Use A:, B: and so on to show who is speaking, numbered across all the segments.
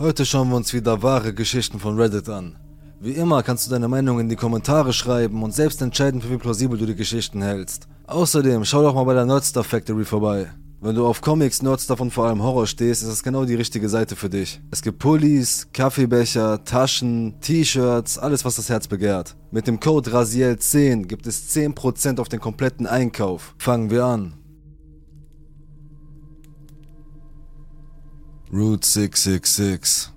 A: Heute schauen wir uns wieder wahre Geschichten von Reddit an. Wie immer kannst du deine Meinung in die Kommentare schreiben und selbst entscheiden, für wie plausibel du die Geschichten hältst. Außerdem schau doch mal bei der Nerdstuff Factory vorbei. Wenn du auf Comics, Nerdstuff und vor allem Horror stehst, ist das genau die richtige Seite für dich. Es gibt Pullis, Kaffeebecher, Taschen, T-Shirts, alles was das Herz begehrt. Mit dem Code RASIEL10 gibt es 10% auf den kompletten Einkauf. Fangen wir an. Route 666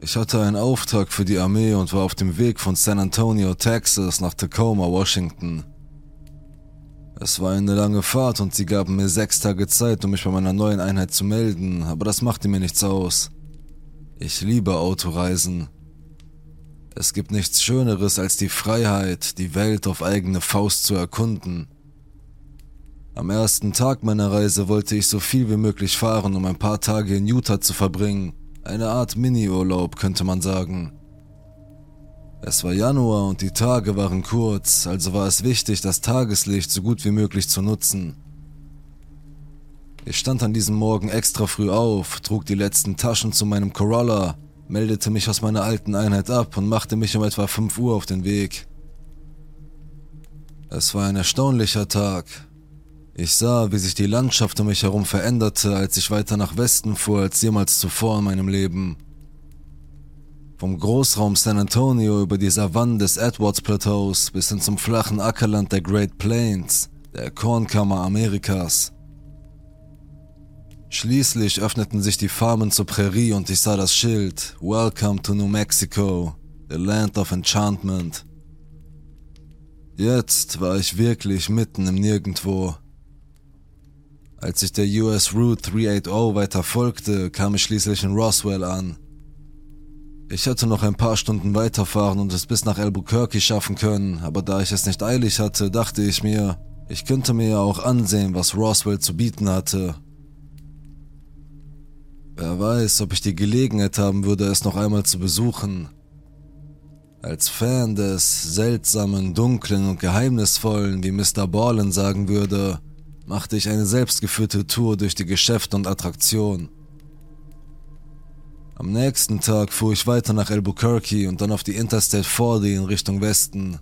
A: Ich hatte einen Auftrag für die Armee und war auf dem Weg von San Antonio, Texas nach Tacoma, Washington. Es war eine lange Fahrt und sie gaben mir sechs Tage Zeit, um mich bei meiner neuen Einheit zu melden, aber das machte mir nichts aus. Ich liebe Autoreisen. Es gibt nichts Schöneres als die Freiheit, die Welt auf eigene Faust zu erkunden. Am ersten Tag meiner Reise wollte ich so viel wie möglich fahren, um ein paar Tage in Utah zu verbringen. Eine Art Mini-Urlaub, könnte man sagen. Es war Januar und die Tage waren kurz, also war es wichtig, das Tageslicht so gut wie möglich zu nutzen. Ich stand an diesem Morgen extra früh auf, trug die letzten Taschen zu meinem Corolla, meldete mich aus meiner alten Einheit ab und machte mich um etwa 5 Uhr auf den Weg. Es war ein erstaunlicher Tag, ich sah, wie sich die Landschaft um mich herum veränderte, als ich weiter nach Westen fuhr als jemals zuvor in meinem Leben. Vom Großraum San Antonio über die Savannen des Edwards Plateaus bis hin zum flachen Ackerland der Great Plains, der Kornkammer Amerikas. Schließlich öffneten sich die Farmen zur Prärie und ich sah das Schild Welcome to New Mexico, the Land of Enchantment. Jetzt war ich wirklich mitten im Nirgendwo. Als ich der US Route 380 weiter folgte, kam ich schließlich in Roswell an. Ich hätte noch ein paar Stunden weiterfahren und es bis nach Albuquerque schaffen können, aber da ich es nicht eilig hatte, dachte ich mir, ich könnte mir ja auch ansehen, was Roswell zu bieten hatte. Wer weiß, ob ich die Gelegenheit haben würde, es noch einmal zu besuchen. Als Fan des seltsamen, dunklen und geheimnisvollen, wie Mr. Ballin sagen würde, machte ich eine selbstgeführte Tour durch die Geschäfte und Attraktionen. Am nächsten Tag fuhr ich weiter nach Albuquerque und dann auf die Interstate 40 in Richtung Westen.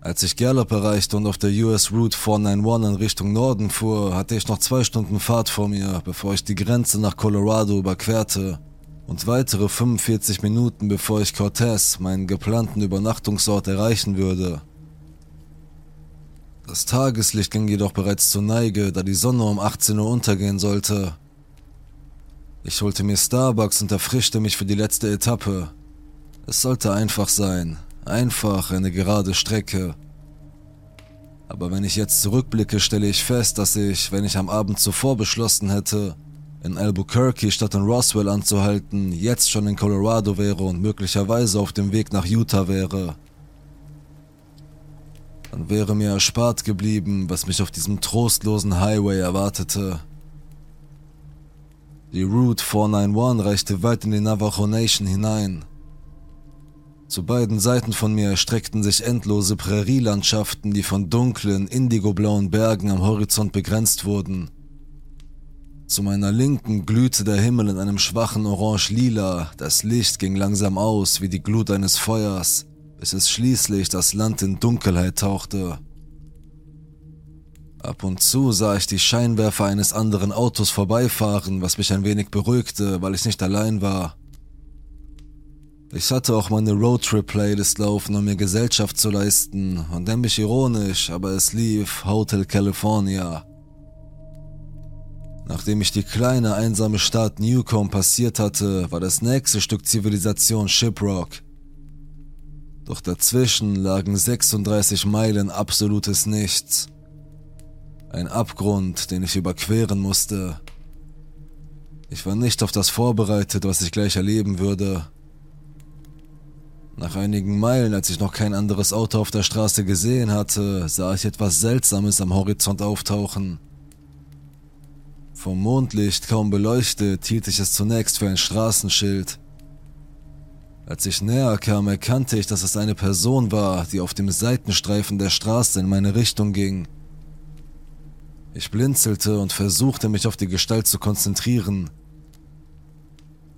A: Als ich Gallup erreichte und auf der US Route 491 in Richtung Norden fuhr, hatte ich noch zwei Stunden Fahrt vor mir, bevor ich die Grenze nach Colorado überquerte und weitere 45 Minuten bevor ich Cortez, meinen geplanten Übernachtungsort, erreichen würde. Das Tageslicht ging jedoch bereits zur Neige, da die Sonne um 18 Uhr untergehen sollte. Ich holte mir Starbucks und erfrischte mich für die letzte Etappe. Es sollte einfach sein, einfach eine gerade Strecke. Aber wenn ich jetzt zurückblicke, stelle ich fest, dass ich, wenn ich am Abend zuvor beschlossen hätte, in Albuquerque statt in Roswell anzuhalten, jetzt schon in Colorado wäre und möglicherweise auf dem Weg nach Utah wäre dann wäre mir erspart geblieben, was mich auf diesem trostlosen Highway erwartete. Die Route 491 reichte weit in die Navajo Nation hinein. Zu beiden Seiten von mir erstreckten sich endlose Prärielandschaften, die von dunklen, indigoblauen Bergen am Horizont begrenzt wurden. Zu meiner Linken glühte der Himmel in einem schwachen Orange-Lila, das Licht ging langsam aus wie die Glut eines Feuers bis es schließlich das Land in Dunkelheit tauchte. Ab und zu sah ich die Scheinwerfer eines anderen Autos vorbeifahren, was mich ein wenig beruhigte, weil ich nicht allein war. Ich hatte auch meine Roadtrip-Playlist laufen, um mir Gesellschaft zu leisten, und nämlich ironisch, aber es lief Hotel California. Nachdem ich die kleine einsame Stadt Newcomb passiert hatte, war das nächste Stück Zivilisation Shiprock. Doch dazwischen lagen 36 Meilen absolutes Nichts. Ein Abgrund, den ich überqueren musste. Ich war nicht auf das vorbereitet, was ich gleich erleben würde. Nach einigen Meilen, als ich noch kein anderes Auto auf der Straße gesehen hatte, sah ich etwas Seltsames am Horizont auftauchen. Vom Mondlicht kaum beleuchtet, hielt ich es zunächst für ein Straßenschild. Als ich näher kam, erkannte ich, dass es eine Person war, die auf dem Seitenstreifen der Straße in meine Richtung ging. Ich blinzelte und versuchte mich auf die Gestalt zu konzentrieren.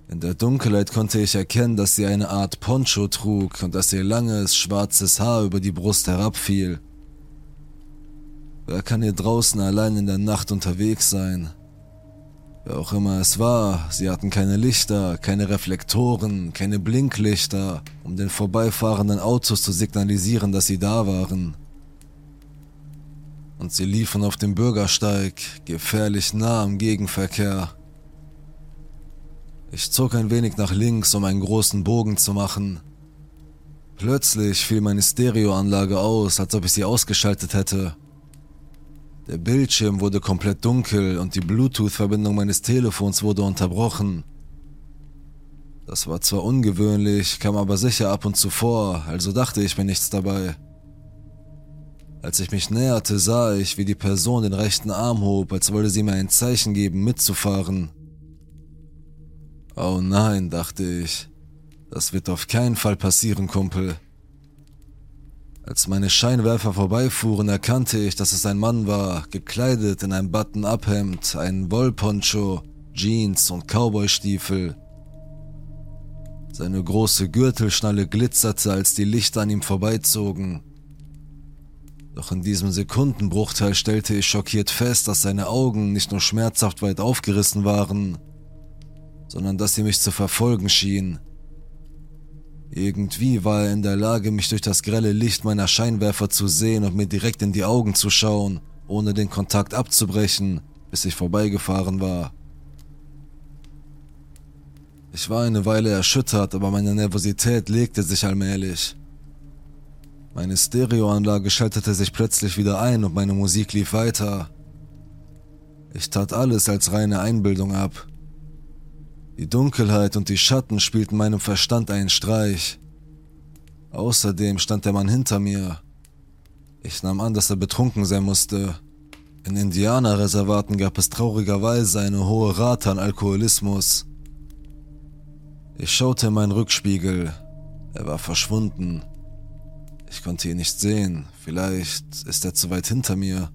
A: In der Dunkelheit konnte ich erkennen, dass sie eine Art Poncho trug und dass ihr langes, schwarzes Haar über die Brust herabfiel. Wer kann hier draußen allein in der Nacht unterwegs sein? Wer auch immer es war, sie hatten keine Lichter, keine Reflektoren, keine Blinklichter, um den vorbeifahrenden Autos zu signalisieren, dass sie da waren. Und sie liefen auf dem Bürgersteig, gefährlich nah am Gegenverkehr. Ich zog ein wenig nach links, um einen großen Bogen zu machen. Plötzlich fiel meine Stereoanlage aus, als ob ich sie ausgeschaltet hätte. Der Bildschirm wurde komplett dunkel und die Bluetooth-Verbindung meines Telefons wurde unterbrochen. Das war zwar ungewöhnlich, kam aber sicher ab und zu vor, also dachte ich mir nichts dabei. Als ich mich näherte, sah ich, wie die Person den rechten Arm hob, als wollte sie mir ein Zeichen geben, mitzufahren. Oh nein, dachte ich. Das wird auf keinen Fall passieren, Kumpel. Als meine Scheinwerfer vorbeifuhren, erkannte ich, dass es ein Mann war, gekleidet in ein Button-Up-Hemd, einen Wollponcho, Jeans und Cowboystiefel. Seine große Gürtelschnalle glitzerte, als die Lichter an ihm vorbeizogen. Doch in diesem Sekundenbruchteil stellte ich schockiert fest, dass seine Augen nicht nur schmerzhaft weit aufgerissen waren, sondern dass sie mich zu verfolgen schienen. Irgendwie war er in der Lage, mich durch das grelle Licht meiner Scheinwerfer zu sehen und mir direkt in die Augen zu schauen, ohne den Kontakt abzubrechen, bis ich vorbeigefahren war. Ich war eine Weile erschüttert, aber meine Nervosität legte sich allmählich. Meine Stereoanlage schaltete sich plötzlich wieder ein und meine Musik lief weiter. Ich tat alles als reine Einbildung ab. Die Dunkelheit und die Schatten spielten meinem Verstand einen Streich. Außerdem stand der Mann hinter mir. Ich nahm an, dass er betrunken sein musste. In Indianerreservaten gab es traurigerweise eine hohe Rate an Alkoholismus. Ich schaute in meinen Rückspiegel. Er war verschwunden. Ich konnte ihn nicht sehen. Vielleicht ist er zu weit hinter mir.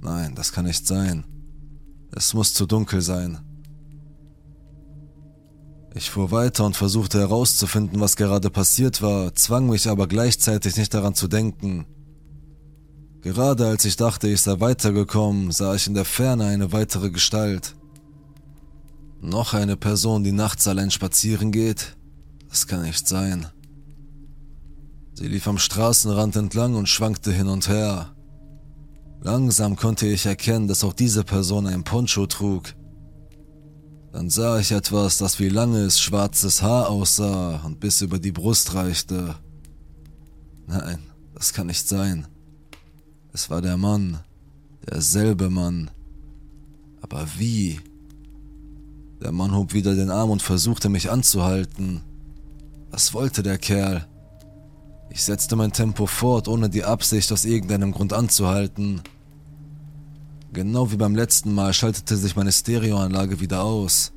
A: Nein, das kann nicht sein. Es muss zu dunkel sein. Ich fuhr weiter und versuchte herauszufinden, was gerade passiert war, zwang mich aber gleichzeitig nicht daran zu denken. Gerade als ich dachte, ich sei weitergekommen, sah ich in der Ferne eine weitere Gestalt. Noch eine Person, die nachts allein spazieren geht? Das kann nicht sein. Sie lief am Straßenrand entlang und schwankte hin und her. Langsam konnte ich erkennen, dass auch diese Person ein Poncho trug. Dann sah ich etwas, das wie langes, schwarzes Haar aussah und bis über die Brust reichte. Nein, das kann nicht sein. Es war der Mann, derselbe Mann. Aber wie? Der Mann hob wieder den Arm und versuchte mich anzuhalten. Was wollte der Kerl? Ich setzte mein Tempo fort, ohne die Absicht aus irgendeinem Grund anzuhalten. Genau wie beim letzten Mal schaltete sich meine Stereoanlage wieder aus.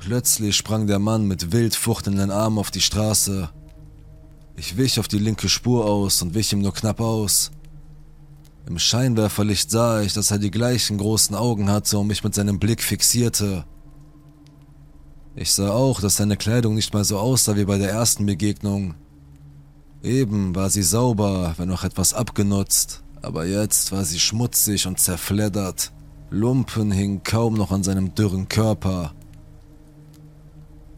A: Plötzlich sprang der Mann mit wild fuchtelnden Armen auf die Straße. Ich wich auf die linke Spur aus und wich ihm nur knapp aus. Im Scheinwerferlicht sah ich, dass er die gleichen großen Augen hatte und mich mit seinem Blick fixierte. Ich sah auch, dass seine Kleidung nicht mal so aussah wie bei der ersten Begegnung. Eben war sie sauber, wenn auch etwas abgenutzt, aber jetzt war sie schmutzig und zerfleddert. Lumpen hingen kaum noch an seinem dürren Körper.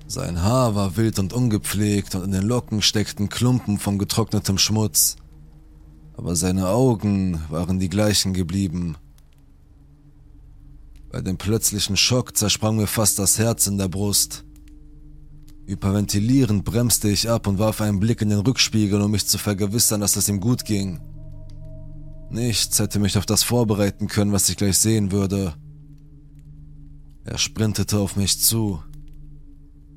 A: Sein Haar war wild und ungepflegt und in den Locken steckten Klumpen von getrocknetem Schmutz. Aber seine Augen waren die gleichen geblieben. Bei dem plötzlichen Schock zersprang mir fast das Herz in der Brust. Hyperventilierend bremste ich ab und warf einen Blick in den Rückspiegel, um mich zu vergewissern, dass es ihm gut ging. Nichts hätte mich auf das vorbereiten können, was ich gleich sehen würde. Er sprintete auf mich zu.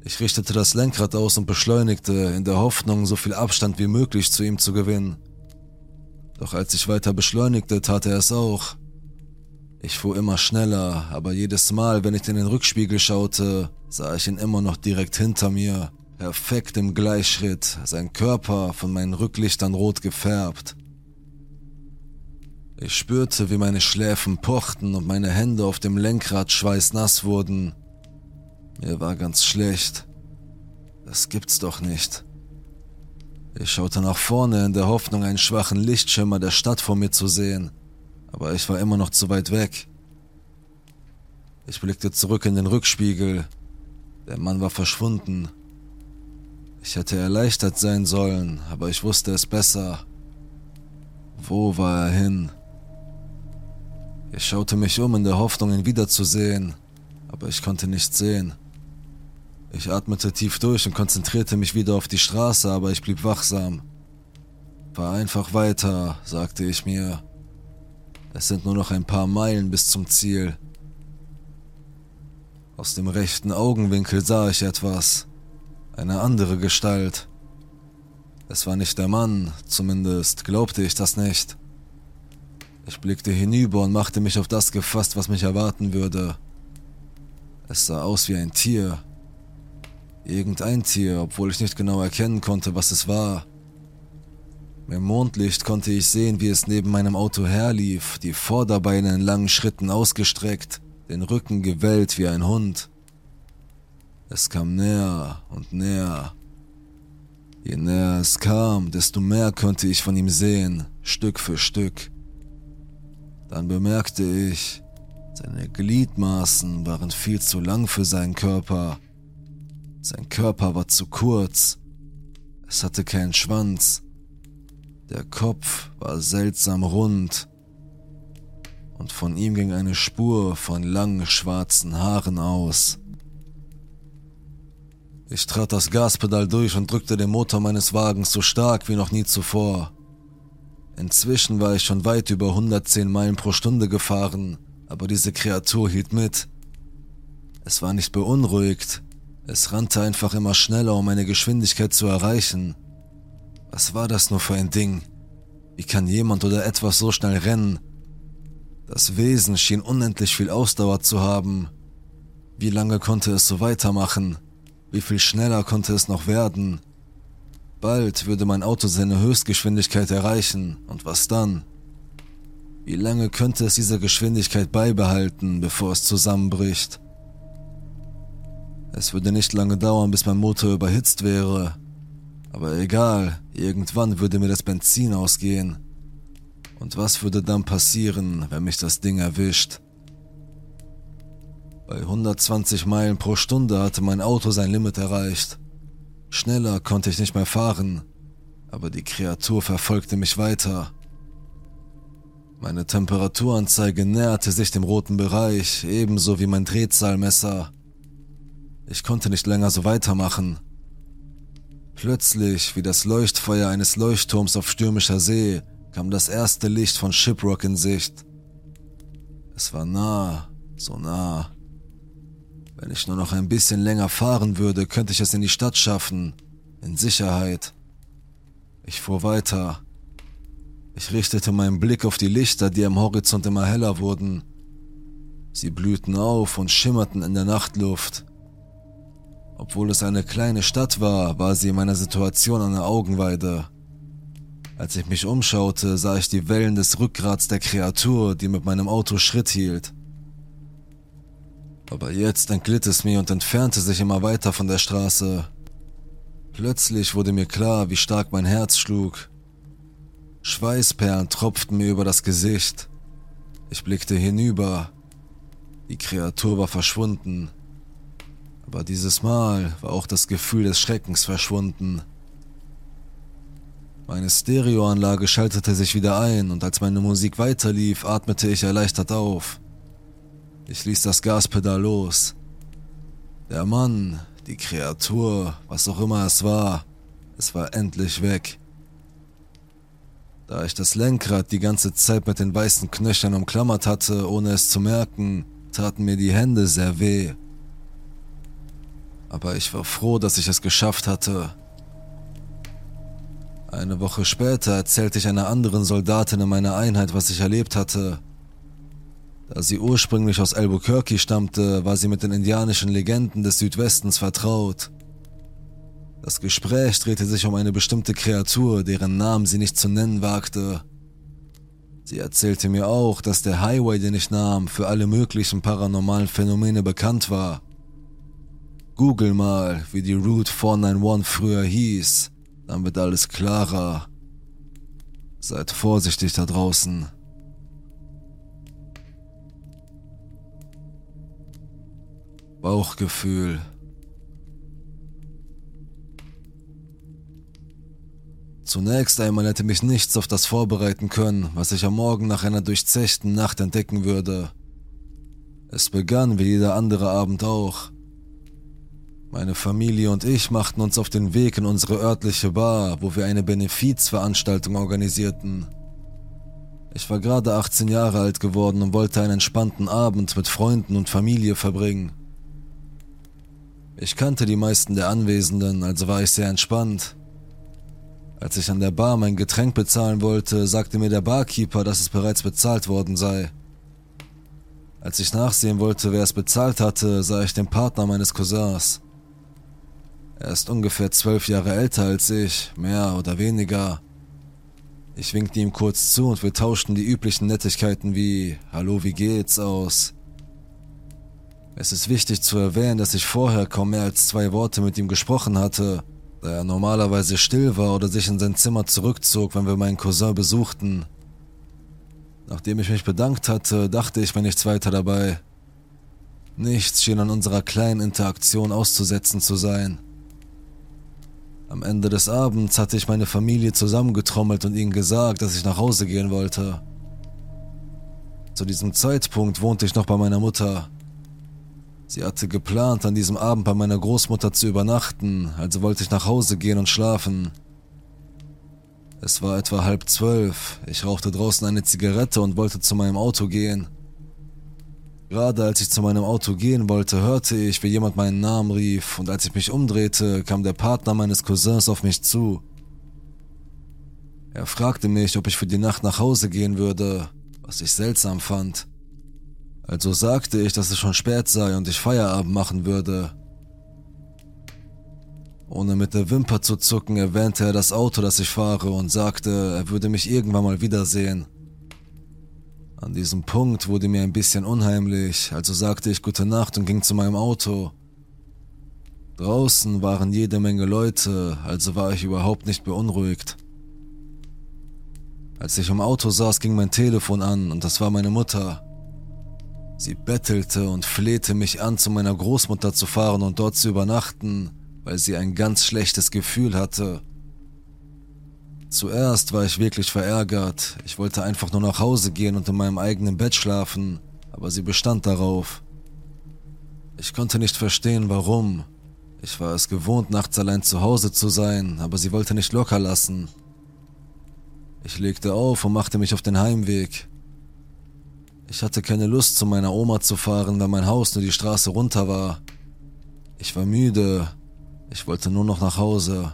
A: Ich richtete das Lenkrad aus und beschleunigte, in der Hoffnung, so viel Abstand wie möglich zu ihm zu gewinnen. Doch als ich weiter beschleunigte, tat er es auch. Ich fuhr immer schneller, aber jedes Mal, wenn ich in den Rückspiegel schaute, sah ich ihn immer noch direkt hinter mir, perfekt im Gleichschritt, sein Körper von meinen Rücklichtern rot gefärbt. Ich spürte, wie meine Schläfen pochten und meine Hände auf dem Lenkrad schweißnass wurden. Mir war ganz schlecht. Das gibt's doch nicht. Ich schaute nach vorne in der Hoffnung, einen schwachen Lichtschimmer der Stadt vor mir zu sehen, aber ich war immer noch zu weit weg. Ich blickte zurück in den Rückspiegel. Der Mann war verschwunden. Ich hätte erleichtert sein sollen, aber ich wusste es besser. Wo war er hin? Ich schaute mich um in der Hoffnung, ihn wiederzusehen, aber ich konnte nichts sehen. Ich atmete tief durch und konzentrierte mich wieder auf die Straße, aber ich blieb wachsam. Fahr einfach weiter, sagte ich mir. Es sind nur noch ein paar Meilen bis zum Ziel. Aus dem rechten Augenwinkel sah ich etwas. Eine andere Gestalt. Es war nicht der Mann, zumindest glaubte ich das nicht. Ich blickte hinüber und machte mich auf das gefasst, was mich erwarten würde. Es sah aus wie ein Tier, Irgendein Tier, obwohl ich nicht genau erkennen konnte, was es war. Im Mondlicht konnte ich sehen, wie es neben meinem Auto herlief, die Vorderbeine in langen Schritten ausgestreckt, den Rücken gewellt wie ein Hund. Es kam näher und näher. Je näher es kam, desto mehr konnte ich von ihm sehen, Stück für Stück. Dann bemerkte ich, seine Gliedmaßen waren viel zu lang für seinen Körper sein Körper war zu kurz. Es hatte keinen Schwanz. Der Kopf war seltsam rund. Und von ihm ging eine Spur von langen schwarzen Haaren aus. Ich trat das Gaspedal durch und drückte den Motor meines Wagens so stark wie noch nie zuvor. Inzwischen war ich schon weit über 110 Meilen pro Stunde gefahren, aber diese Kreatur hielt mit. Es war nicht beunruhigt, es rannte einfach immer schneller, um meine Geschwindigkeit zu erreichen. Was war das nur für ein Ding? Wie kann jemand oder etwas so schnell rennen? Das Wesen schien unendlich viel Ausdauer zu haben. Wie lange konnte es so weitermachen? Wie viel schneller konnte es noch werden? Bald würde mein Auto seine Höchstgeschwindigkeit erreichen, und was dann? Wie lange könnte es diese Geschwindigkeit beibehalten, bevor es zusammenbricht? Es würde nicht lange dauern, bis mein Motor überhitzt wäre. Aber egal, irgendwann würde mir das Benzin ausgehen. Und was würde dann passieren, wenn mich das Ding erwischt? Bei 120 Meilen pro Stunde hatte mein Auto sein Limit erreicht. Schneller konnte ich nicht mehr fahren, aber die Kreatur verfolgte mich weiter. Meine Temperaturanzeige näherte sich dem roten Bereich, ebenso wie mein Drehzahlmesser. Ich konnte nicht länger so weitermachen. Plötzlich, wie das Leuchtfeuer eines Leuchtturms auf stürmischer See, kam das erste Licht von Shiprock in Sicht. Es war nah, so nah. Wenn ich nur noch ein bisschen länger fahren würde, könnte ich es in die Stadt schaffen, in Sicherheit. Ich fuhr weiter. Ich richtete meinen Blick auf die Lichter, die am Horizont immer heller wurden. Sie blühten auf und schimmerten in der Nachtluft. Obwohl es eine kleine Stadt war, war sie in meiner Situation eine Augenweide. Als ich mich umschaute, sah ich die Wellen des Rückgrats der Kreatur, die mit meinem Auto Schritt hielt. Aber jetzt entglitt es mir und entfernte sich immer weiter von der Straße. Plötzlich wurde mir klar, wie stark mein Herz schlug. Schweißperlen tropften mir über das Gesicht. Ich blickte hinüber. Die Kreatur war verschwunden. Aber dieses Mal war auch das Gefühl des Schreckens verschwunden. Meine Stereoanlage schaltete sich wieder ein und als meine Musik weiterlief, atmete ich erleichtert auf. Ich ließ das Gaspedal los. Der Mann, die Kreatur, was auch immer es war, es war endlich weg. Da ich das Lenkrad die ganze Zeit mit den weißen Knöcheln umklammert hatte, ohne es zu merken, taten mir die Hände sehr weh aber ich war froh, dass ich es geschafft hatte. Eine Woche später erzählte ich einer anderen Soldatin in meiner Einheit, was ich erlebt hatte. Da sie ursprünglich aus Albuquerque stammte, war sie mit den indianischen Legenden des Südwestens vertraut. Das Gespräch drehte sich um eine bestimmte Kreatur, deren Namen sie nicht zu nennen wagte. Sie erzählte mir auch, dass der Highway, den ich nahm, für alle möglichen paranormalen Phänomene bekannt war. Google mal, wie die Route 491 früher hieß, dann wird alles klarer. Seid vorsichtig da draußen. Bauchgefühl. Zunächst einmal hätte mich nichts auf das vorbereiten können, was ich am Morgen nach einer durchzechten Nacht entdecken würde. Es begann wie jeder andere Abend auch. Meine Familie und ich machten uns auf den Weg in unsere örtliche Bar, wo wir eine Benefizveranstaltung organisierten. Ich war gerade 18 Jahre alt geworden und wollte einen entspannten Abend mit Freunden und Familie verbringen. Ich kannte die meisten der Anwesenden, also war ich sehr entspannt. Als ich an der Bar mein Getränk bezahlen wollte, sagte mir der Barkeeper, dass es bereits bezahlt worden sei. Als ich nachsehen wollte, wer es bezahlt hatte, sah ich den Partner meines Cousins. Er ist ungefähr zwölf Jahre älter als ich, mehr oder weniger. Ich winkte ihm kurz zu und wir tauschten die üblichen Nettigkeiten wie Hallo, wie geht's aus. Es ist wichtig zu erwähnen, dass ich vorher kaum mehr als zwei Worte mit ihm gesprochen hatte da er normalerweise still war oder sich in sein Zimmer zurückzog, wenn wir meinen Cousin besuchten. Nachdem ich mich bedankt hatte, dachte ich mir nichts weiter dabei. Nichts schien an unserer kleinen Interaktion auszusetzen zu sein. Am Ende des Abends hatte ich meine Familie zusammengetrommelt und ihnen gesagt, dass ich nach Hause gehen wollte. Zu diesem Zeitpunkt wohnte ich noch bei meiner Mutter. Sie hatte geplant, an diesem Abend bei meiner Großmutter zu übernachten, also wollte ich nach Hause gehen und schlafen. Es war etwa halb zwölf, ich rauchte draußen eine Zigarette und wollte zu meinem Auto gehen. Gerade als ich zu meinem Auto gehen wollte, hörte ich, wie jemand meinen Namen rief, und als ich mich umdrehte, kam der Partner meines Cousins auf mich zu. Er fragte mich, ob ich für die Nacht nach Hause gehen würde, was ich seltsam fand. Also sagte ich, dass es schon spät sei und ich Feierabend machen würde. Ohne mit der Wimper zu zucken, erwähnte er das Auto, das ich fahre und sagte, er würde mich irgendwann mal wiedersehen. An diesem Punkt wurde mir ein bisschen unheimlich, also sagte ich gute Nacht und ging zu meinem Auto. Draußen waren jede Menge Leute, also war ich überhaupt nicht beunruhigt. Als ich im Auto saß, ging mein Telefon an und das war meine Mutter. Sie bettelte und flehte mich an, zu meiner Großmutter zu fahren und dort zu übernachten, weil sie ein ganz schlechtes Gefühl hatte. Zuerst war ich wirklich verärgert. Ich wollte einfach nur nach Hause gehen und in meinem eigenen Bett schlafen, aber sie bestand darauf. Ich konnte nicht verstehen, warum. Ich war es gewohnt, nachts allein zu Hause zu sein, aber sie wollte nicht locker lassen. Ich legte auf und machte mich auf den Heimweg. Ich hatte keine Lust, zu meiner Oma zu fahren, weil mein Haus nur die Straße runter war. Ich war müde. Ich wollte nur noch nach Hause.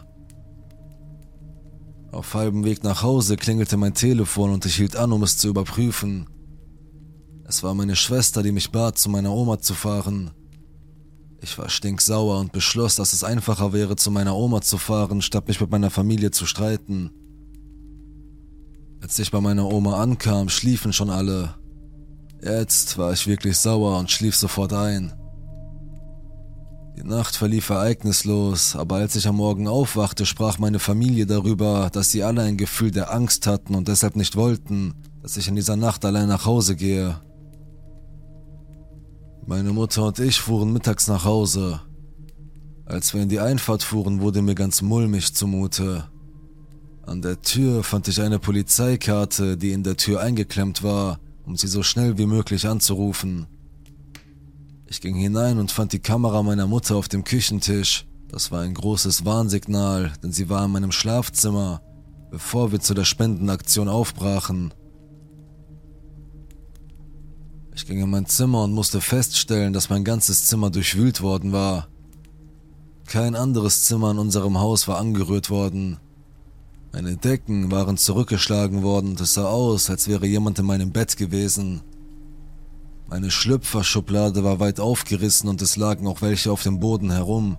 A: Auf halbem Weg nach Hause klingelte mein Telefon und ich hielt an, um es zu überprüfen. Es war meine Schwester, die mich bat, zu meiner Oma zu fahren. Ich war stinksauer und beschloss, dass es einfacher wäre, zu meiner Oma zu fahren, statt mich mit meiner Familie zu streiten. Als ich bei meiner Oma ankam, schliefen schon alle. Jetzt war ich wirklich sauer und schlief sofort ein. Die Nacht verlief ereignislos, aber als ich am Morgen aufwachte, sprach meine Familie darüber, dass sie alle ein Gefühl der Angst hatten und deshalb nicht wollten, dass ich in dieser Nacht allein nach Hause gehe. Meine Mutter und ich fuhren mittags nach Hause. Als wir in die Einfahrt fuhren, wurde mir ganz mulmig zumute. An der Tür fand ich eine Polizeikarte, die in der Tür eingeklemmt war, um sie so schnell wie möglich anzurufen. Ich ging hinein und fand die Kamera meiner Mutter auf dem Küchentisch. Das war ein großes Warnsignal, denn sie war in meinem Schlafzimmer, bevor wir zu der Spendenaktion aufbrachen. Ich ging in mein Zimmer und musste feststellen, dass mein ganzes Zimmer durchwühlt worden war. Kein anderes Zimmer in unserem Haus war angerührt worden. Meine Decken waren zurückgeschlagen worden und es sah aus, als wäre jemand in meinem Bett gewesen. Meine Schlüpferschublade war weit aufgerissen und es lagen auch welche auf dem Boden herum.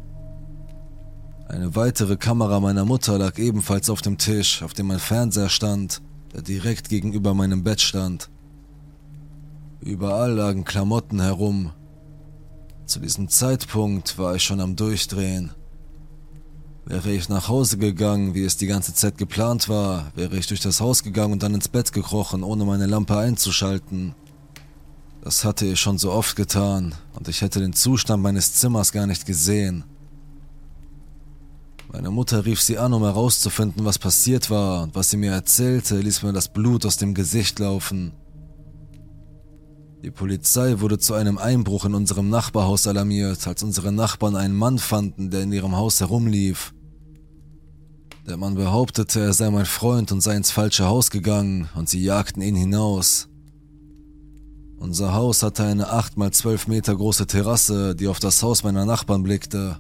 A: Eine weitere Kamera meiner Mutter lag ebenfalls auf dem Tisch, auf dem mein Fernseher stand, der direkt gegenüber meinem Bett stand. Überall lagen Klamotten herum. Zu diesem Zeitpunkt war ich schon am Durchdrehen. Wäre ich nach Hause gegangen, wie es die ganze Zeit geplant war, wäre ich durch das Haus gegangen und dann ins Bett gekrochen, ohne meine Lampe einzuschalten. Das hatte ich schon so oft getan, und ich hätte den Zustand meines Zimmers gar nicht gesehen. Meine Mutter rief sie an, um herauszufinden, was passiert war, und was sie mir erzählte, ließ mir das Blut aus dem Gesicht laufen. Die Polizei wurde zu einem Einbruch in unserem Nachbarhaus alarmiert, als unsere Nachbarn einen Mann fanden, der in ihrem Haus herumlief. Der Mann behauptete, er sei mein Freund und sei ins falsche Haus gegangen, und sie jagten ihn hinaus. Unser Haus hatte eine 8 mal 12 Meter große Terrasse, die auf das Haus meiner Nachbarn blickte.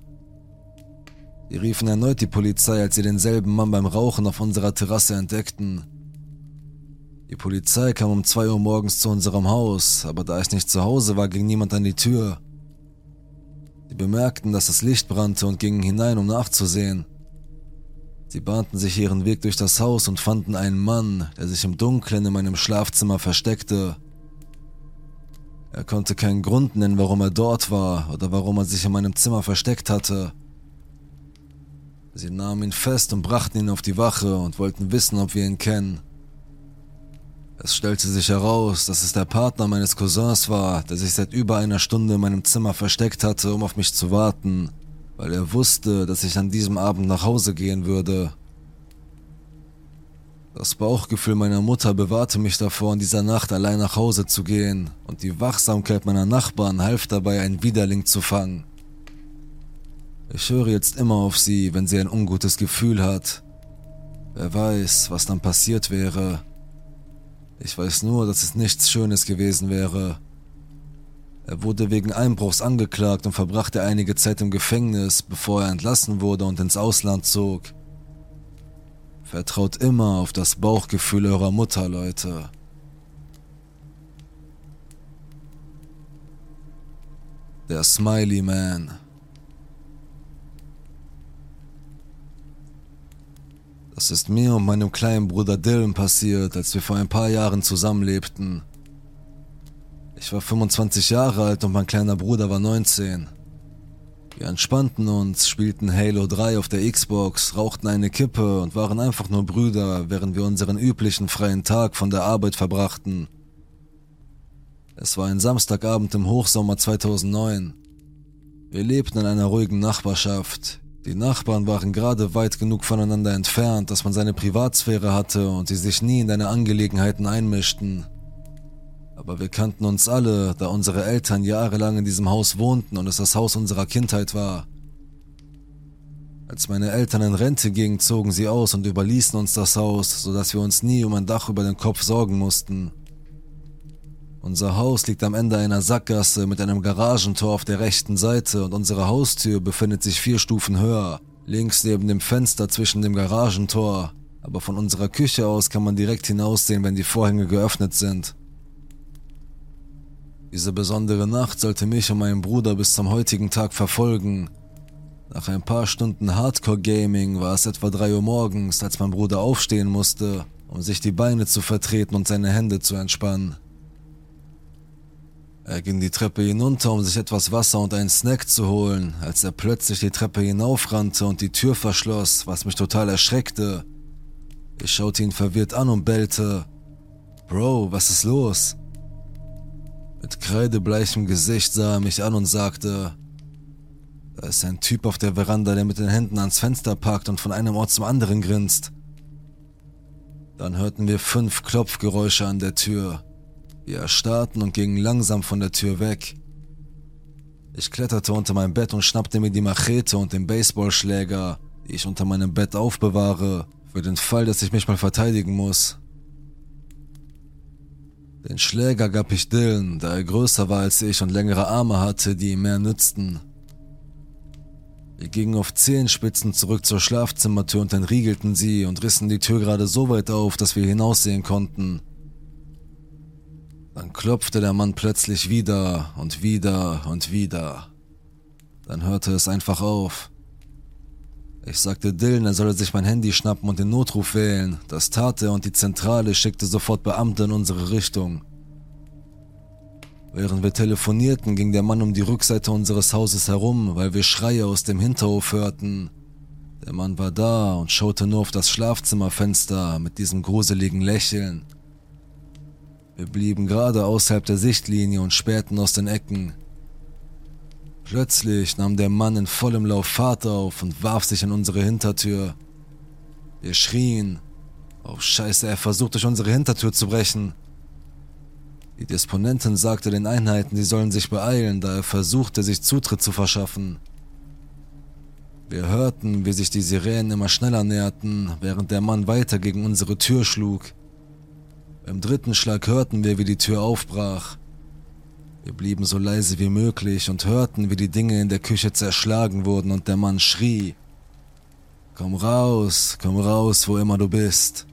A: Sie riefen erneut die Polizei, als sie denselben Mann beim Rauchen auf unserer Terrasse entdeckten. Die Polizei kam um 2 Uhr morgens zu unserem Haus, aber da ich nicht zu Hause war, ging niemand an die Tür. Sie bemerkten, dass das Licht brannte und gingen hinein, um nachzusehen. Sie bahnten sich ihren Weg durch das Haus und fanden einen Mann, der sich im Dunkeln in meinem Schlafzimmer versteckte. Er konnte keinen Grund nennen, warum er dort war oder warum er sich in meinem Zimmer versteckt hatte. Sie nahmen ihn fest und brachten ihn auf die Wache und wollten wissen, ob wir ihn kennen. Es stellte sich heraus, dass es der Partner meines Cousins war, der sich seit über einer Stunde in meinem Zimmer versteckt hatte, um auf mich zu warten, weil er wusste, dass ich an diesem Abend nach Hause gehen würde. Das Bauchgefühl meiner Mutter bewahrte mich davor, in dieser Nacht allein nach Hause zu gehen, und die Wachsamkeit meiner Nachbarn half dabei, einen Widerling zu fangen. Ich höre jetzt immer auf sie, wenn sie ein ungutes Gefühl hat. Wer weiß, was dann passiert wäre. Ich weiß nur, dass es nichts Schönes gewesen wäre. Er wurde wegen Einbruchs angeklagt und verbrachte einige Zeit im Gefängnis, bevor er entlassen wurde und ins Ausland zog. Vertraut immer auf das Bauchgefühl eurer Mutter, Leute. Der Smiley Man Das ist mir und meinem kleinen Bruder Dylan passiert, als wir vor ein paar Jahren zusammenlebten. Ich war 25 Jahre alt und mein kleiner Bruder war 19. Wir entspannten uns, spielten Halo 3 auf der Xbox, rauchten eine Kippe und waren einfach nur Brüder, während wir unseren üblichen freien Tag von der Arbeit verbrachten. Es war ein Samstagabend im Hochsommer 2009. Wir lebten in einer ruhigen Nachbarschaft. Die Nachbarn waren gerade weit genug voneinander entfernt, dass man seine Privatsphäre hatte und sie sich nie in deine Angelegenheiten einmischten. Aber wir kannten uns alle, da unsere Eltern jahrelang in diesem Haus wohnten und es das Haus unserer Kindheit war. Als meine Eltern in Rente gingen, zogen sie aus und überließen uns das Haus, sodass wir uns nie um ein Dach über den Kopf sorgen mussten. Unser Haus liegt am Ende einer Sackgasse mit einem Garagentor auf der rechten Seite und unsere Haustür befindet sich vier Stufen höher, links neben dem Fenster zwischen dem Garagentor, aber von unserer Küche aus kann man direkt hinaussehen, wenn die Vorhänge geöffnet sind. Diese besondere Nacht sollte mich und meinen Bruder bis zum heutigen Tag verfolgen. Nach ein paar Stunden Hardcore-Gaming war es etwa 3 Uhr morgens, als mein Bruder aufstehen musste, um sich die Beine zu vertreten und seine Hände zu entspannen. Er ging die Treppe hinunter, um sich etwas Wasser und einen Snack zu holen, als er plötzlich die Treppe hinaufrannte und die Tür verschloss, was mich total erschreckte. Ich schaute ihn verwirrt an und bellte. Bro, was ist los? Mit kreidebleichem Gesicht sah er mich an und sagte, da ist ein Typ auf der Veranda, der mit den Händen ans Fenster packt und von einem Ort zum anderen grinst. Dann hörten wir fünf Klopfgeräusche an der Tür. Wir erstarrten und gingen langsam von der Tür weg. Ich kletterte unter mein Bett und schnappte mir die Machete und den Baseballschläger, die ich unter meinem Bett aufbewahre, für den Fall, dass ich mich mal verteidigen muss. Den Schläger gab ich Dylan, da er größer war als ich und längere Arme hatte, die ihm mehr nützten. Wir gingen auf Zehenspitzen zurück zur Schlafzimmertür und entriegelten sie und rissen die Tür gerade so weit auf, dass wir hinaussehen konnten. Dann klopfte der Mann plötzlich wieder und wieder und wieder. Dann hörte es einfach auf. Ich sagte Dylan, er solle sich mein Handy schnappen und den Notruf wählen. Das tat er und die Zentrale schickte sofort Beamte in unsere Richtung. Während wir telefonierten, ging der Mann um die Rückseite unseres Hauses herum, weil wir Schreie aus dem Hinterhof hörten. Der Mann war da und schaute nur auf das Schlafzimmerfenster mit diesem gruseligen Lächeln. Wir blieben gerade außerhalb der Sichtlinie und spähten aus den Ecken. Plötzlich nahm der Mann in vollem Lauf Fahrt auf und warf sich in unsere Hintertür. Wir schrien. Oh Scheiße, er versucht durch unsere Hintertür zu brechen. Die Disponentin sagte den Einheiten, sie sollen sich beeilen, da er versuchte, sich Zutritt zu verschaffen. Wir hörten, wie sich die Sirenen immer schneller näherten, während der Mann weiter gegen unsere Tür schlug. Beim dritten Schlag hörten wir, wie die Tür aufbrach. Wir blieben so leise wie möglich und hörten, wie die Dinge in der Küche zerschlagen wurden und der Mann schrie. Komm raus, komm raus, wo immer du bist.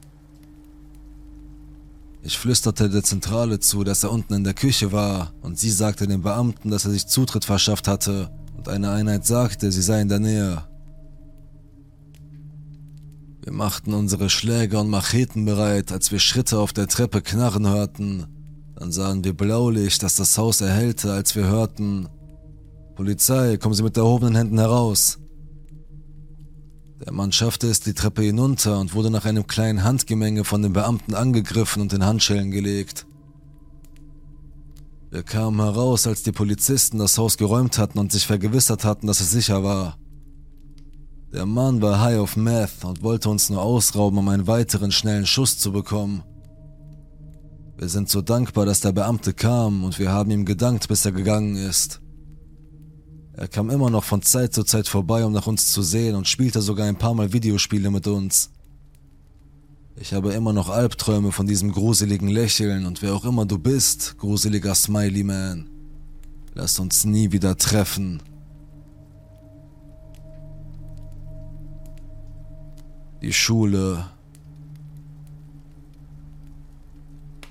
A: Ich flüsterte der Zentrale zu, dass er unten in der Küche war, und sie sagte den Beamten, dass er sich Zutritt verschafft hatte, und eine Einheit sagte, sie sei in der Nähe. Wir machten unsere Schläger und Macheten bereit, als wir Schritte auf der Treppe knarren hörten. Dann sahen wir Blaulicht, das das Haus erhellte, als wir hörten Polizei, kommen Sie mit erhobenen Händen heraus. Der Mann schaffte es die Treppe hinunter und wurde nach einem kleinen Handgemenge von den Beamten angegriffen und in Handschellen gelegt. Wir kamen heraus, als die Polizisten das Haus geräumt hatten und sich vergewissert hatten, dass es sicher war. Der Mann war high auf Meth und wollte uns nur ausrauben, um einen weiteren schnellen Schuss zu bekommen. Wir sind so dankbar, dass der Beamte kam und wir haben ihm gedankt, bis er gegangen ist. Er kam immer noch von Zeit zu Zeit vorbei, um nach uns zu sehen und spielte sogar ein paar Mal Videospiele mit uns. Ich habe immer noch Albträume von diesem gruseligen Lächeln und wer auch immer du bist, gruseliger Smiley Man. Lass uns nie wieder treffen. Die Schule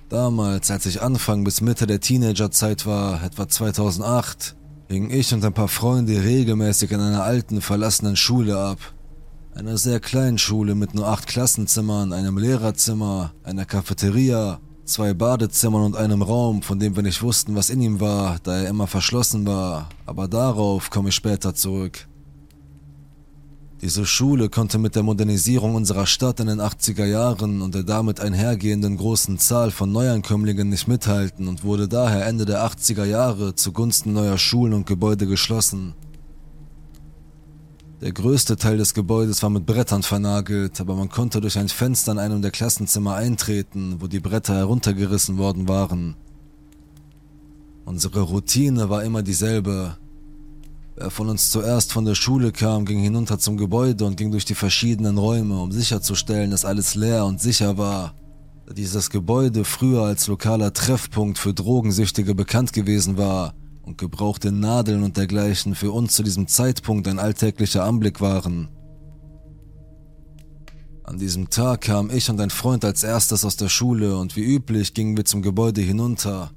A: Damals, als ich Anfang bis Mitte der Teenagerzeit war, etwa 2008, hingen ich und ein paar Freunde regelmäßig in einer alten, verlassenen Schule ab. Einer sehr kleinen Schule mit nur acht Klassenzimmern, einem Lehrerzimmer, einer Cafeteria, zwei Badezimmern und einem Raum, von dem wir nicht wussten, was in ihm war, da er immer verschlossen war, aber darauf komme ich später zurück. Diese Schule konnte mit der Modernisierung unserer Stadt in den 80er Jahren und der damit einhergehenden großen Zahl von Neuankömmlingen nicht mithalten und wurde daher Ende der 80er Jahre zugunsten neuer Schulen und Gebäude geschlossen. Der größte Teil des Gebäudes war mit Brettern vernagelt, aber man konnte durch ein Fenster in einem der Klassenzimmer eintreten, wo die Bretter heruntergerissen worden waren. Unsere Routine war immer dieselbe. Wer von uns zuerst von der Schule kam, ging hinunter zum Gebäude und ging durch die verschiedenen Räume, um sicherzustellen, dass alles leer und sicher war. Da dieses Gebäude früher als lokaler Treffpunkt für Drogensüchtige bekannt gewesen war und gebrauchte Nadeln und dergleichen für uns zu diesem Zeitpunkt ein alltäglicher Anblick waren. An diesem Tag kam ich und ein Freund als erstes aus der Schule und wie üblich gingen wir zum Gebäude hinunter.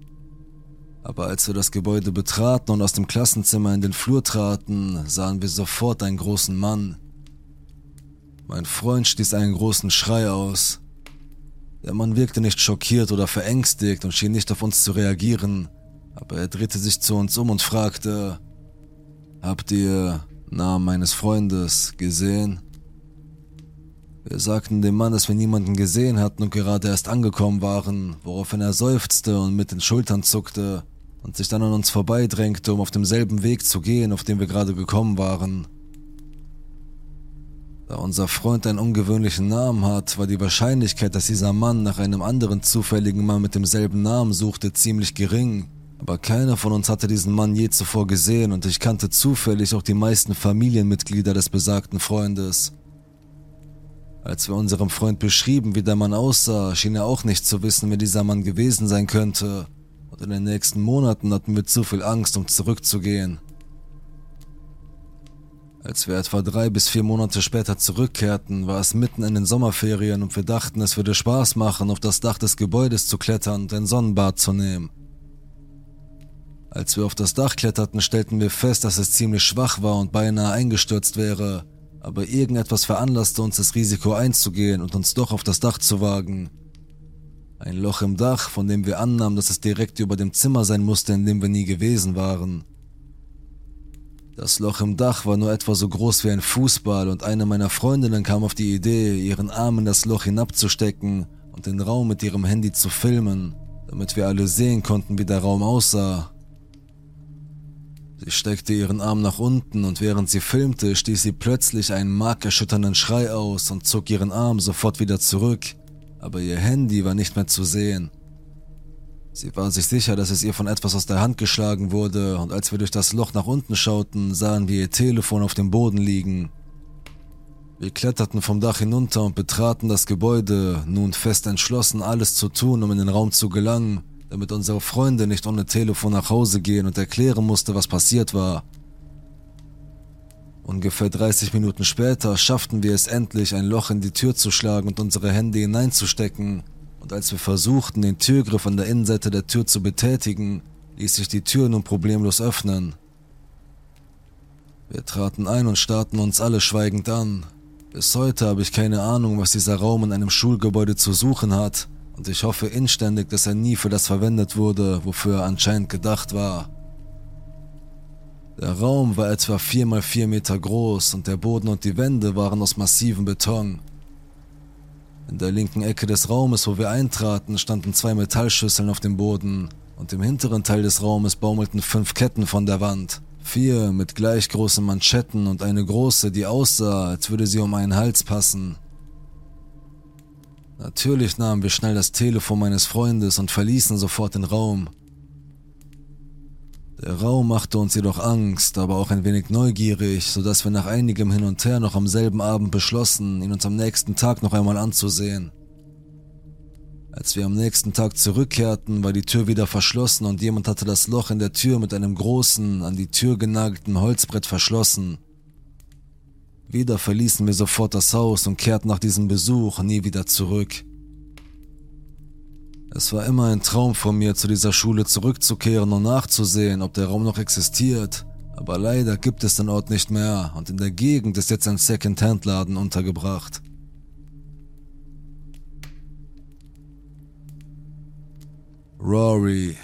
A: Aber als wir das Gebäude betraten und aus dem Klassenzimmer in den Flur traten, sahen wir sofort einen großen Mann. Mein Freund stieß einen großen Schrei aus. Der Mann wirkte nicht schockiert oder verängstigt und schien nicht auf uns zu reagieren, aber er drehte sich zu uns um und fragte, Habt ihr Namen meines Freundes gesehen? Wir sagten dem Mann, dass wir niemanden gesehen hatten und gerade erst angekommen waren, woraufhin er seufzte und mit den Schultern zuckte und sich dann an uns vorbeidrängte, um auf demselben Weg zu gehen, auf dem wir gerade gekommen waren. Da unser Freund einen ungewöhnlichen Namen hat, war die Wahrscheinlichkeit, dass dieser Mann nach einem anderen zufälligen Mann mit demselben Namen suchte, ziemlich gering. Aber keiner von uns hatte diesen Mann je zuvor gesehen und ich kannte zufällig auch die meisten Familienmitglieder des besagten Freundes. Als wir unserem Freund beschrieben, wie der Mann aussah, schien er auch nicht zu wissen, wer dieser Mann gewesen sein könnte und in den nächsten Monaten hatten wir zu viel Angst, um zurückzugehen. Als wir etwa drei bis vier Monate später zurückkehrten, war es mitten in den Sommerferien und wir dachten, es würde Spaß machen, auf das Dach des Gebäudes zu klettern und ein Sonnenbad zu nehmen. Als wir auf das Dach kletterten, stellten wir fest, dass es ziemlich schwach war und beinahe eingestürzt wäre, aber irgendetwas veranlasste uns das Risiko einzugehen und uns doch auf das Dach zu wagen. Ein Loch im Dach, von dem wir annahmen, dass es direkt über dem Zimmer sein musste, in dem wir nie gewesen waren. Das Loch im Dach war nur etwa so groß wie ein Fußball und eine meiner Freundinnen kam auf die Idee, ihren Arm in das Loch hinabzustecken und den Raum mit ihrem Handy zu filmen, damit wir alle sehen konnten, wie der Raum aussah. Sie steckte ihren Arm nach unten und während sie filmte, stieß sie plötzlich einen markerschütternden Schrei aus und zog ihren Arm sofort wieder zurück, aber ihr Handy war nicht mehr zu sehen. Sie war sich sicher, dass es ihr von etwas aus der Hand geschlagen wurde, und als wir durch das Loch nach unten schauten, sahen wir ihr Telefon auf dem Boden liegen. Wir kletterten vom Dach hinunter und betraten das Gebäude, nun fest entschlossen, alles zu tun, um in den Raum zu gelangen, damit unsere Freunde nicht ohne Telefon nach Hause gehen und erklären musste, was passiert war. Ungefähr 30 Minuten später schafften wir es endlich, ein Loch in die Tür zu schlagen und unsere Hände hineinzustecken, und als wir versuchten, den Türgriff an der Innenseite der Tür zu betätigen, ließ sich die Tür nun problemlos öffnen. Wir traten ein und starrten uns alle schweigend an. Bis heute habe ich keine Ahnung, was dieser Raum in einem Schulgebäude zu suchen hat, und ich hoffe inständig, dass er nie für das verwendet wurde, wofür er anscheinend gedacht war. Der Raum war etwa 4 mal 4 Meter groß und der Boden und die Wände waren aus massivem Beton. In der linken Ecke des Raumes, wo wir eintraten, standen zwei Metallschüsseln auf dem Boden und im hinteren Teil des Raumes baumelten fünf Ketten von der Wand. Vier mit gleich großen Manschetten und eine große, die aussah, als würde sie um einen Hals passen. Natürlich nahmen wir schnell das Telefon meines Freundes und verließen sofort den Raum. Der Raum machte uns jedoch Angst, aber auch ein wenig neugierig, so dass wir nach einigem Hin und Her noch am selben Abend beschlossen, ihn uns am nächsten Tag noch einmal anzusehen. Als wir am nächsten Tag zurückkehrten, war die Tür wieder verschlossen und jemand hatte das Loch in der Tür mit einem großen, an die Tür genagelten Holzbrett verschlossen. Wieder verließen wir sofort das Haus und kehrten nach diesem Besuch nie wieder zurück. Es war immer ein Traum von mir, zu dieser Schule zurückzukehren und nachzusehen, ob der Raum noch existiert. Aber leider gibt es den Ort nicht mehr und in der Gegend ist jetzt ein Second-Hand-Laden untergebracht. Rory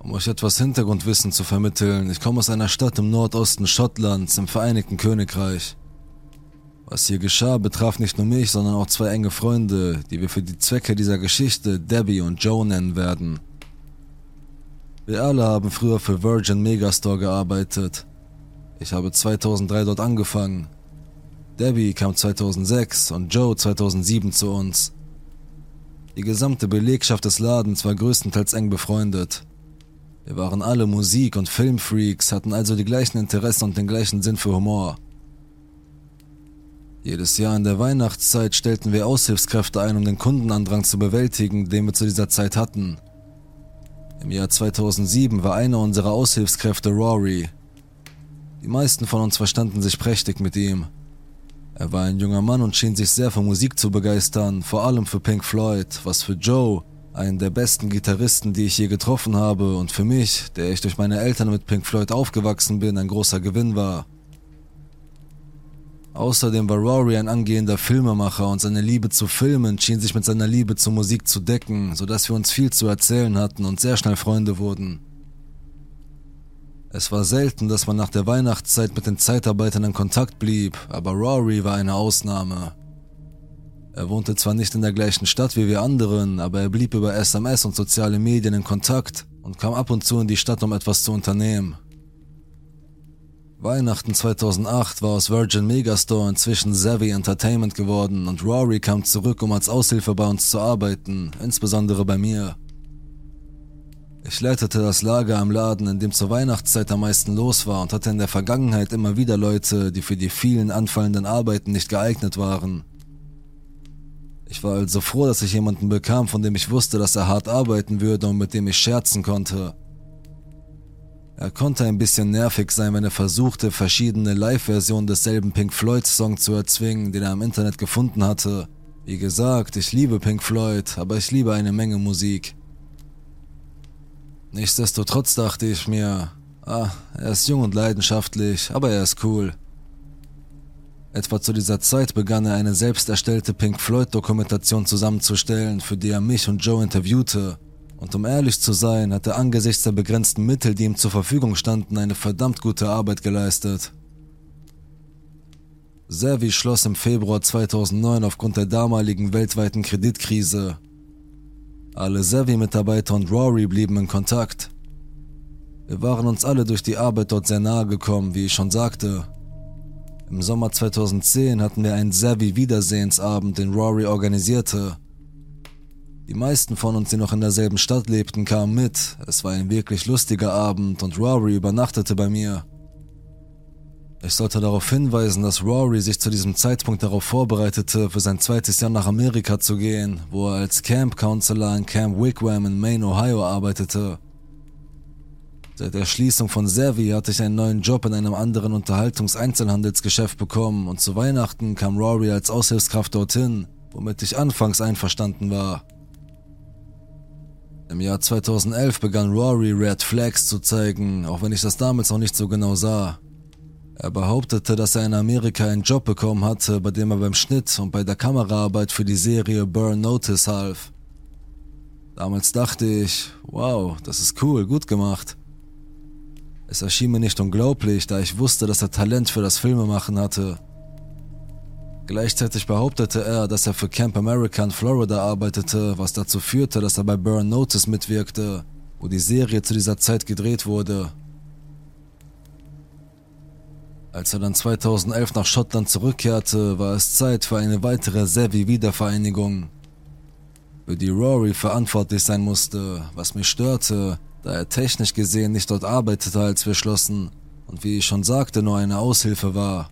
A: Um euch etwas Hintergrundwissen zu vermitteln, ich komme aus einer Stadt im Nordosten Schottlands im Vereinigten Königreich. Was hier geschah, betraf nicht nur mich, sondern auch zwei enge Freunde, die wir für die Zwecke dieser Geschichte Debbie und Joe nennen werden. Wir alle haben früher für Virgin Megastore gearbeitet. Ich habe 2003 dort angefangen. Debbie kam 2006 und Joe 2007 zu uns. Die gesamte Belegschaft des Ladens war größtenteils eng befreundet. Wir waren alle Musik- und Filmfreaks, hatten also die gleichen Interessen und den gleichen Sinn für Humor. Jedes Jahr in der Weihnachtszeit stellten wir Aushilfskräfte ein, um den Kundenandrang zu bewältigen, den wir zu dieser Zeit hatten. Im Jahr 2007 war einer unserer Aushilfskräfte Rory. Die meisten von uns verstanden sich prächtig mit ihm. Er war ein junger Mann und schien sich sehr für Musik zu begeistern, vor allem für Pink Floyd, was für Joe, einen der besten Gitarristen, die ich je getroffen habe, und für mich, der ich durch meine Eltern mit Pink Floyd aufgewachsen bin, ein großer Gewinn war. Außerdem war Rory ein angehender Filmemacher und seine Liebe zu Filmen schien sich mit seiner Liebe zur Musik zu decken, sodass wir uns viel zu erzählen hatten und sehr schnell Freunde wurden. Es war selten, dass man nach der Weihnachtszeit mit den Zeitarbeitern in Kontakt blieb, aber Rory war eine Ausnahme. Er wohnte zwar nicht in der gleichen Stadt wie wir anderen, aber er blieb über SMS und soziale Medien in Kontakt und kam ab und zu in die Stadt, um etwas zu unternehmen. Weihnachten 2008 war aus Virgin Megastore inzwischen Savvy Entertainment geworden und Rory kam zurück, um als Aushilfe bei uns zu arbeiten, insbesondere bei mir. Ich leitete das Lager im Laden, in dem zur Weihnachtszeit am meisten los war und hatte in der Vergangenheit immer wieder Leute, die für die vielen anfallenden Arbeiten nicht geeignet waren. Ich war also froh, dass ich jemanden bekam, von dem ich wusste, dass er hart arbeiten würde und mit dem ich scherzen konnte. Er konnte ein bisschen nervig sein, wenn er versuchte, verschiedene Live-Versionen desselben Pink Floyd-Song zu erzwingen, den er im Internet gefunden hatte. Wie gesagt, ich liebe Pink Floyd, aber ich liebe eine Menge Musik. Nichtsdestotrotz dachte ich mir, ah, er ist jung und leidenschaftlich, aber er ist cool. Etwa zu dieser Zeit begann er eine selbst erstellte Pink Floyd-Dokumentation zusammenzustellen, für die er mich und Joe interviewte. Und um ehrlich zu sein, hat er angesichts der begrenzten Mittel, die ihm zur Verfügung standen, eine verdammt gute Arbeit geleistet. Servi schloss im Februar 2009 aufgrund der damaligen weltweiten Kreditkrise. Alle Servi-Mitarbeiter und Rory blieben in Kontakt. Wir waren uns alle durch die Arbeit dort sehr nahe gekommen, wie ich schon sagte. Im Sommer 2010 hatten wir einen Servi-Wiedersehensabend, den Rory organisierte. Die meisten von uns, die noch in derselben Stadt lebten, kamen mit. Es war ein wirklich lustiger Abend und Rory übernachtete bei mir. Ich sollte darauf hinweisen, dass Rory sich zu diesem Zeitpunkt darauf vorbereitete, für sein zweites Jahr nach Amerika zu gehen, wo er als Camp Counselor in Camp Wigwam in Maine, Ohio arbeitete. Seit der Schließung von Servi hatte ich einen neuen Job in einem anderen Unterhaltungseinzelhandelsgeschäft bekommen und zu Weihnachten kam Rory als Aushilfskraft dorthin, womit ich anfangs einverstanden war. Im Jahr 2011 begann Rory Red Flags zu zeigen, auch wenn ich das damals noch nicht so genau sah. Er behauptete, dass er in Amerika einen Job bekommen hatte, bei dem er beim Schnitt und bei der Kameraarbeit für die Serie Burn Notice half. Damals dachte ich, wow, das ist cool, gut gemacht. Es erschien mir nicht unglaublich, da ich wusste, dass er Talent für das Filmemachen hatte. Gleichzeitig behauptete er, dass er für Camp America in Florida arbeitete, was dazu führte, dass er bei Burn Notice mitwirkte, wo die Serie zu dieser Zeit gedreht wurde. Als er dann 2011 nach Schottland zurückkehrte, war es Zeit für eine weitere Sevi-Wiedervereinigung, für die Rory verantwortlich sein musste, was mich störte, da er technisch gesehen nicht dort arbeitete, als wir schlossen und wie ich schon sagte, nur eine Aushilfe war.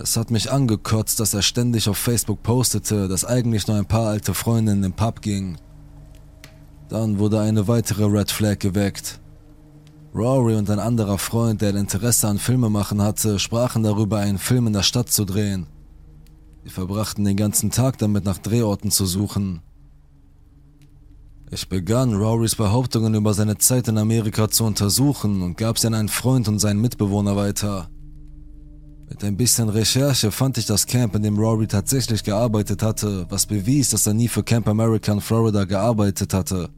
A: Es hat mich angekotzt, dass er ständig auf Facebook postete, dass eigentlich nur ein paar alte Freunde in den Pub gingen. Dann wurde eine weitere Red Flag geweckt. Rory und ein anderer Freund, der ein Interesse an Filmemachen hatte, sprachen darüber, einen Film in der Stadt zu drehen. Sie verbrachten den ganzen Tag damit, nach Drehorten zu suchen. Ich begann, Rorys Behauptungen über seine Zeit in Amerika zu untersuchen und gab sie an einen Freund und seinen Mitbewohner weiter. Mit ein bisschen Recherche fand ich das Camp, in dem Rory tatsächlich gearbeitet hatte, was bewies, dass er nie für Camp America in Florida gearbeitet hatte.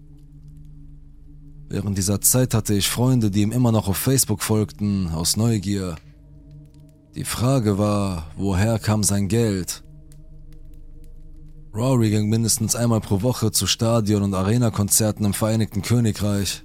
A: Während dieser Zeit hatte ich Freunde, die ihm immer noch auf Facebook folgten, aus Neugier. Die Frage war, woher kam sein Geld? Rory ging mindestens einmal pro Woche zu Stadion- und Arenakonzerten im Vereinigten Königreich.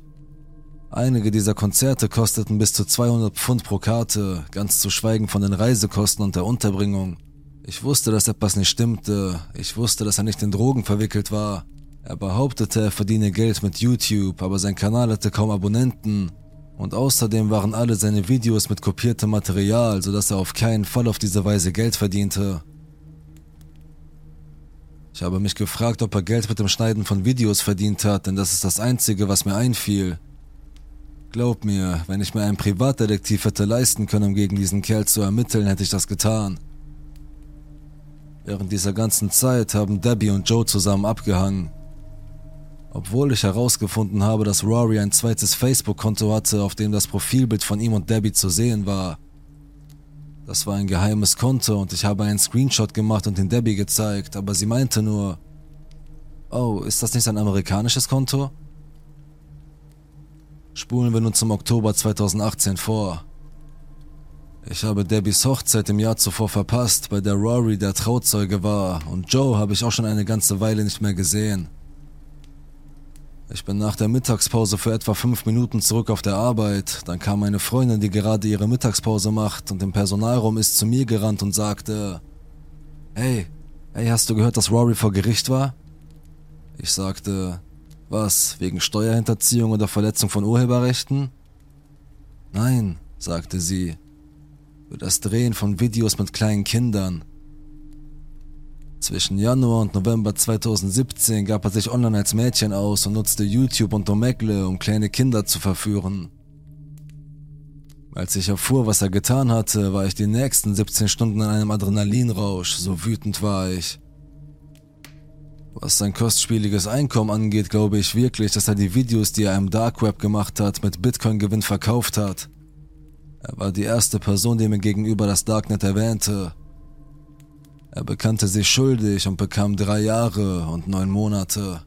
A: Einige dieser Konzerte kosteten bis zu 200 Pfund pro Karte, ganz zu schweigen von den Reisekosten und der Unterbringung. Ich wusste, dass etwas nicht stimmte. Ich wusste, dass er nicht in Drogen verwickelt war. Er behauptete, er verdiene Geld mit YouTube, aber sein Kanal hatte kaum Abonnenten. Und außerdem waren alle seine Videos mit kopiertem Material, sodass er auf keinen Fall auf diese Weise Geld verdiente. Ich habe mich gefragt, ob er Geld mit dem Schneiden von Videos verdient hat, denn das ist das Einzige, was mir einfiel. Glaub mir, wenn ich mir einen Privatdetektiv hätte leisten können, um gegen diesen Kerl zu ermitteln, hätte ich das getan. Während dieser ganzen Zeit haben Debbie und Joe zusammen abgehangen. Obwohl ich herausgefunden habe, dass Rory ein zweites Facebook-Konto hatte, auf dem das Profilbild von ihm und Debbie zu sehen war. Das war ein geheimes Konto und ich habe einen Screenshot gemacht und den Debbie gezeigt, aber sie meinte nur, oh, ist das nicht ein amerikanisches Konto? Spulen wir nun zum Oktober 2018 vor. Ich habe Debbies Hochzeit im Jahr zuvor verpasst, bei der Rory der Trauzeuge war, und Joe habe ich auch schon eine ganze Weile nicht mehr gesehen. Ich bin nach der Mittagspause für etwa fünf Minuten zurück auf der Arbeit. Dann kam meine Freundin, die gerade ihre Mittagspause macht und im Personalraum ist, zu mir gerannt und sagte, Hey, hey, hast du gehört, dass Rory vor Gericht war? Ich sagte, was, wegen Steuerhinterziehung oder Verletzung von Urheberrechten? Nein, sagte sie, für das Drehen von Videos mit kleinen Kindern. Zwischen Januar und November 2017 gab er sich online als Mädchen aus und nutzte YouTube und Omegle, um kleine Kinder zu verführen. Als ich erfuhr, was er getan hatte, war ich die nächsten 17 Stunden in einem Adrenalinrausch, so wütend war ich. Was sein kostspieliges Einkommen angeht, glaube ich wirklich, dass er die Videos, die er im Dark Web gemacht hat, mit Bitcoin-Gewinn verkauft hat. Er war die erste Person, die mir gegenüber das Darknet erwähnte. Er bekannte sich schuldig und bekam drei Jahre und neun Monate.